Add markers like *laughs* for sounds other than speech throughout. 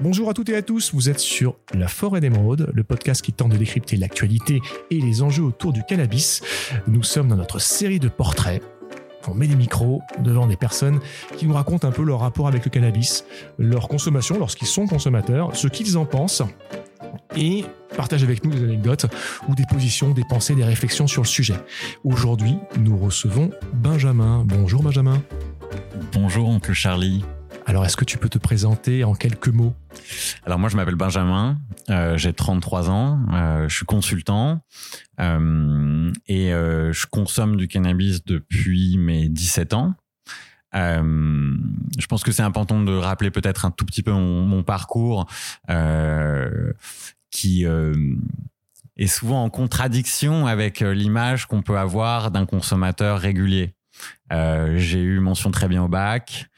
Bonjour à toutes et à tous, vous êtes sur La Forêt d'Émeraude, le podcast qui tente de décrypter l'actualité et les enjeux autour du cannabis. Nous sommes dans notre série de portraits. On met des micros devant des personnes qui nous racontent un peu leur rapport avec le cannabis, leur consommation lorsqu'ils sont consommateurs, ce qu'ils en pensent et partagent avec nous des anecdotes ou des positions, des pensées, des réflexions sur le sujet. Aujourd'hui, nous recevons Benjamin. Bonjour Benjamin. Bonjour oncle Charlie. Alors, est-ce que tu peux te présenter en quelques mots? Alors, moi, je m'appelle Benjamin, euh, j'ai 33 ans, euh, je suis consultant euh, et je consomme du cannabis depuis mes 17 ans. je pense que c'est important de rappeler peut-être un tout petit peu mon, parcours qui est souvent en contradiction avec l'image qu'on peut avoir d'un consommateur régulier. j'ai eu mention très bien au bac,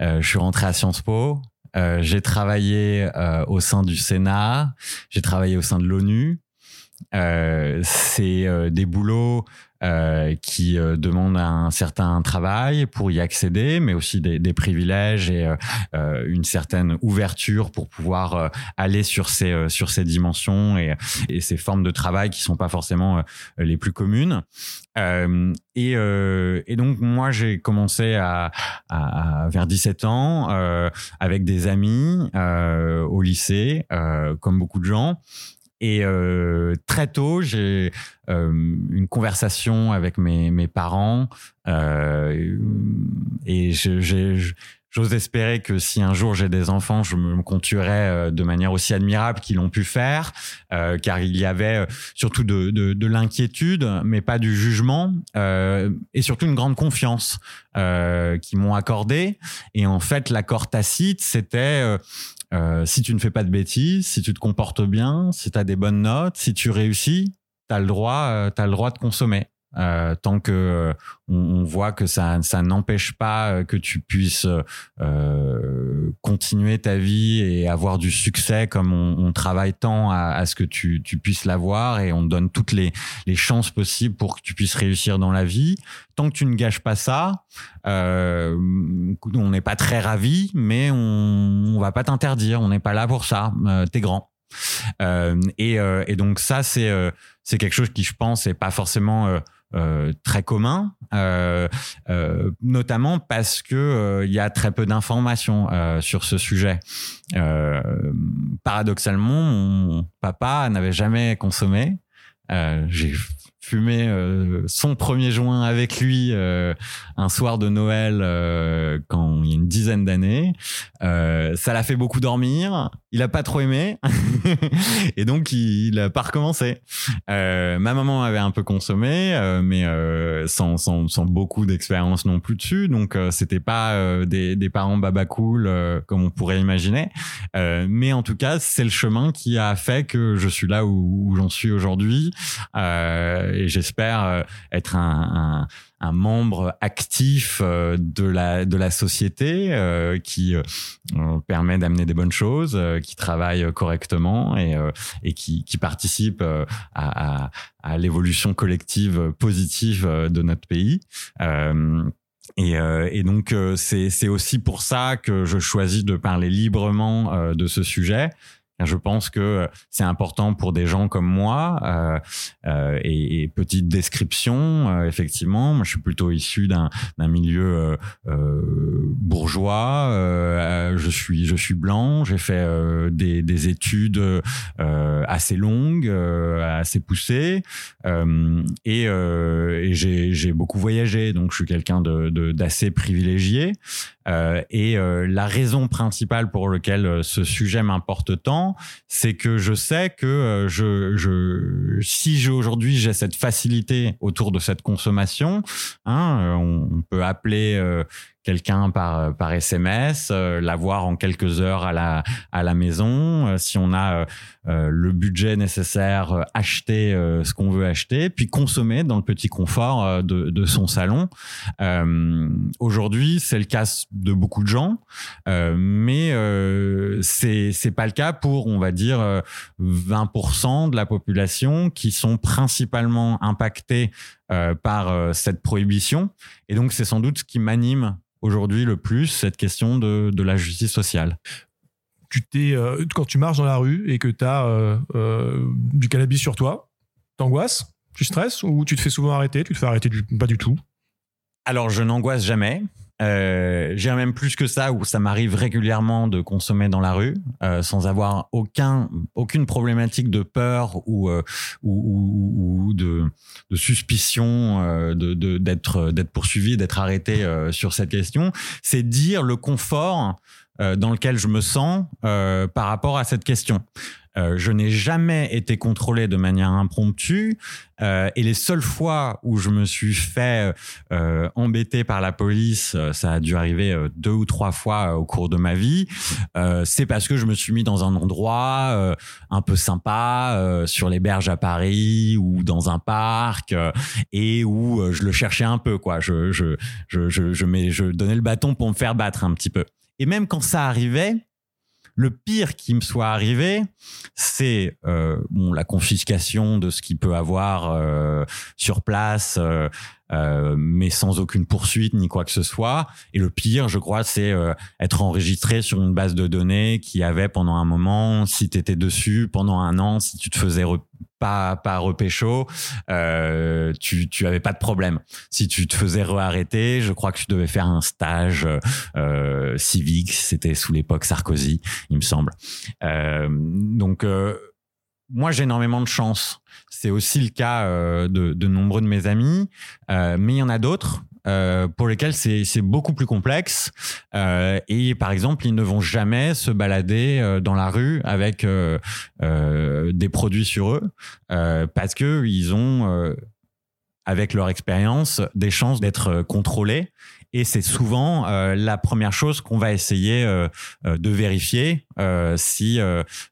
je suis rentré à Sciences Po. Euh, j'ai travaillé euh, au sein du Sénat. J'ai travaillé au sein de l'ONU. C'est des boulots euh, qui euh, demandent un certain travail pour y accéder, mais aussi des, privilèges et euh, une certaine ouverture pour pouvoir aller sur ces sur ces dimensions et, et, ces formes de travail qui sont pas forcément les plus communes. et, et donc moi j'ai commencé à, à, vers 17 ans avec des amis au lycée, comme beaucoup de gens. Et euh, très tôt, j'ai euh, une conversation avec mes, mes parents euh, et j'ose espérer que si un jour j'ai des enfants, je me contuerai euh, de manière aussi admirable qu'ils l'ont pu faire, euh, car il y avait euh, surtout de, de, de l'inquiétude, mais pas du jugement, et surtout une grande confiance qui m'ont accordé. Et en fait, l'accord tacite, c'était euh, si tu ne fais pas de bêtises, si tu te comportes bien, si tu as des bonnes notes, si tu réussis, tu euh, as le droit de consommer. Euh, tant que euh, on, voit que ça, ça n'empêche pas euh, que tu puisses euh, continuer ta vie et avoir du succès comme on, on travaille tant à, à, ce que tu, tu puisses l'avoir et on donne toutes les, les chances possibles pour que tu puisses réussir dans la vie. Tant que tu ne gâches pas ça, euh, on n'est pas très ravi, mais on, on va pas t'interdire. On n'est pas là pour ça. T'es grand. et, et donc ça, c'est c'est quelque chose qui, je pense, est pas forcément euh, très commun, euh, euh, notamment parce que il y a très peu d'informations sur ce sujet. paradoxalement, mon papa n'avait jamais consommé. J'ai fumé son premier joint avec lui un soir de Noël quand il y a une dizaine d'années. ça l'a fait beaucoup dormir il a pas trop aimé *laughs* et donc il, il a pas recommencé. Euh, ma maman avait un peu consommé, euh, mais euh, sans, sans, sans, beaucoup d'expérience non plus dessus, donc euh, c'était pas euh, des, des, parents baba cool euh, comme on pourrait imaginer. mais en tout cas, c'est le chemin qui a fait que je suis là où j'en suis aujourd'hui et j'espère être un, un un membre actif euh, de la de la société euh, qui euh, permet d'amener des bonnes choses, qui travaille correctement et et qui qui participe à, à, à l'évolution collective positive de notre pays. Et, et, donc c'est aussi pour ça que je choisis de parler librement de ce sujet je pense que c'est important pour des gens comme moi. Euh, euh, et, et, petite description, euh, effectivement, moi, je suis plutôt issu d'un milieu euh, euh, bourgeois. je suis je suis blanc. J'ai fait des, des, études assez longues, assez poussées, et, et j'ai beaucoup voyagé. Donc, je suis quelqu'un de d'assez privilégié. Euh, et euh, la raison principale pour laquelle euh, ce sujet m'importe tant, c'est que je sais que je, je, si aujourd'hui j'ai cette facilité autour de cette consommation, hein, on, peut appeler quelqu'un par par SMS, l'avoir en quelques heures à la à la maison. si on a le budget nécessaire, acheter ce qu'on veut acheter, puis consommer dans le petit confort de, de son salon. Aujourd'hui, c'est le cas de beaucoup de gens, euh, mais euh, c'est c'est pas le cas pour on va dire 20% euh, de la population qui sont principalement impactés euh, par euh, cette prohibition, et donc c'est sans doute ce qui m'anime aujourd'hui le plus cette question de de la justice sociale. Tu t'es, euh, quand tu marches dans la rue et que tu as du cannabis sur toi, t'angoisses, tu stresses ou tu te fais souvent arrêter, tu te fais arrêter du, pas du tout? Alors, je n'angoisse jamais. Euh, J'ai même plus que ça où ça m'arrive régulièrement de consommer dans la rue euh, sans avoir aucun aucune problématique de peur ou euh, ou, ou, de, de, suspicion euh, de d'être d'être poursuivi d'être arrêté euh, sur cette question. C'est dire le confort dans lequel je me sens par rapport à cette question euh, je n'ai jamais été contrôlé de manière impromptue euh, et les seules fois où je me suis fait euh, embêter par la police, ça a dû arriver deux ou trois fois au cours de ma vie, c'est parce que je me suis mis dans un endroit un peu sympa sur les berges à Paris ou dans un parc et où je le cherchais un peu quoi. Je je je je je donnais le bâton pour me faire battre un petit peu. Et même quand ça arrivait, le pire qui me soit arrivé, c'est euh, la confiscation de ce qu'il peut avoir euh, sur place, euh, mais sans aucune poursuite ni quoi que ce soit. Et le pire, je crois, c'est être enregistré sur une base de données qui avait pendant un moment, si tu étais dessus pendant un an, si tu te faisais pas pas repécho, euh, tu tu avais pas de problème. Si tu te faisais re-arrêter, je crois que tu devais faire un stage euh, civique. C'était sous l'époque Sarkozy, il me semble. Euh, donc moi j'ai énormément de chance. C'est aussi le cas de, de, nombreux de mes amis, mais il y en a d'autres euh, pour lesquels c'est beaucoup plus complexe. Euh, et par exemple, ils ne vont jamais se balader euh, dans la rue avec des produits sur eux parce que ils ont, avec leur expérience, des chances d'être contrôlés. Et c'est souvent la première chose qu'on va essayer de vérifier si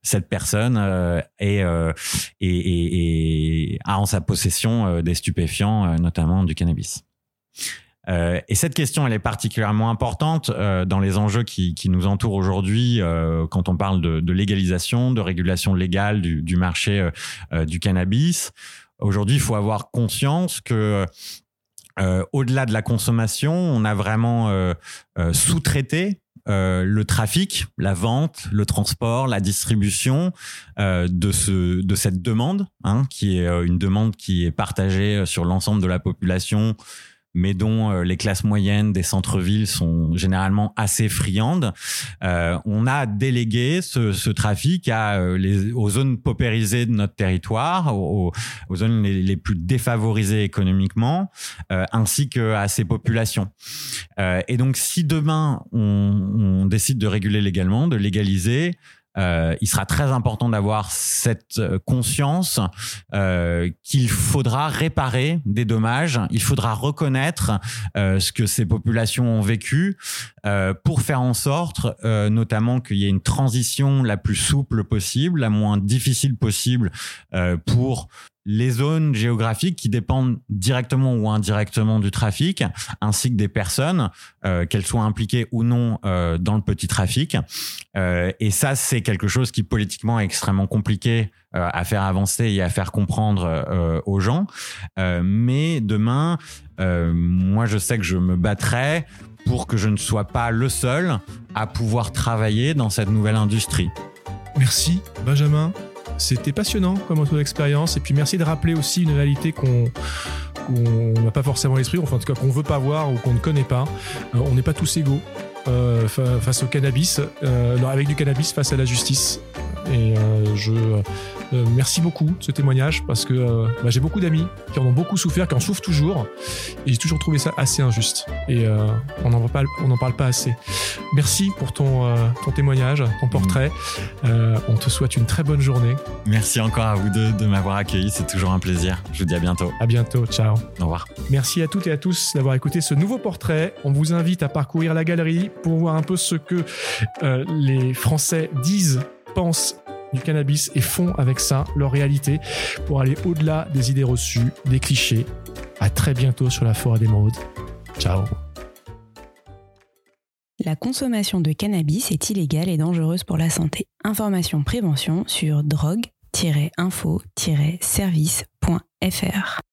cette personne a en sa possession des stupéfiants, notamment du cannabis. Euh, et cette question, elle est particulièrement importante euh, dans les enjeux qui, nous entourent aujourd'hui euh, quand on parle de, légalisation, de régulation légale du, marché du cannabis. Aujourd'hui, il faut avoir conscience que au-delà de la consommation, on a vraiment sous-traité le trafic, la vente, le transport, la distribution de ce de cette demande, hein, qui est une demande qui est partagée sur l'ensemble de la population mais dont euh, les classes moyennes des centres-villes sont généralement assez friandes. Euh, on a délégué ce, ce trafic à, euh, les, aux zones paupérisées de notre territoire, aux, aux zones les, plus défavorisées économiquement, euh, ainsi qu'à ces populations. Euh, et donc, si demain on, on décide de réguler légalement, de légaliser, euh, il sera très important d'avoir cette euh, conscience euh, qu'il faudra réparer des dommages, il faudra reconnaître euh, ce que ces populations ont vécu euh, pour faire en sorte, euh, notamment qu'il y ait une transition la plus souple possible, la moins difficile possible pour les zones géographiques qui dépendent directement ou indirectement du trafic, ainsi que des personnes, euh, qu'elles soient impliquées ou non euh, dans le petit trafic. Euh, et ça, c'est quelque chose qui politiquement est extrêmement compliqué à faire avancer et à faire comprendre aux gens. Mais demain, moi, je sais que je me battrai pour que je ne sois pas le seul à pouvoir travailler dans cette nouvelle industrie. Merci, Benjamin. C'était passionnant comme autre expérience. Et puis merci de rappeler aussi une réalité qu'on n'a pas forcément l'esprit, enfin en tout cas qu'on veut pas voir ou qu'on ne connaît pas. Euh, on n'est pas tous égaux euh, face au cannabis, euh, avec du cannabis face à la justice. Et euh, je euh, merci beaucoup de ce témoignage parce que euh, bah, j'ai beaucoup d'amis qui en ont beaucoup souffert, qui en souffrent toujours, et j'ai toujours trouvé ça assez injuste. Et on n'en parle, pas assez. Merci pour ton, ton témoignage, ton portrait. On te souhaite une très bonne journée. Merci encore à vous deux de m'avoir accueilli, c'est toujours un plaisir. Je vous dis à bientôt. À bientôt, ciao. Au revoir. Merci à toutes et à tous d'avoir écouté ce nouveau portrait. On vous invite à parcourir la galerie pour voir un peu ce que les Français disent, pensent du cannabis et font avec ça leur réalité pour aller au-delà des idées reçues, des clichés. À très bientôt sur la forêt d'émeraude. Ciao. La consommation de cannabis est illégale et dangereuse pour la santé. Information prévention sur drogue-info-service.fr.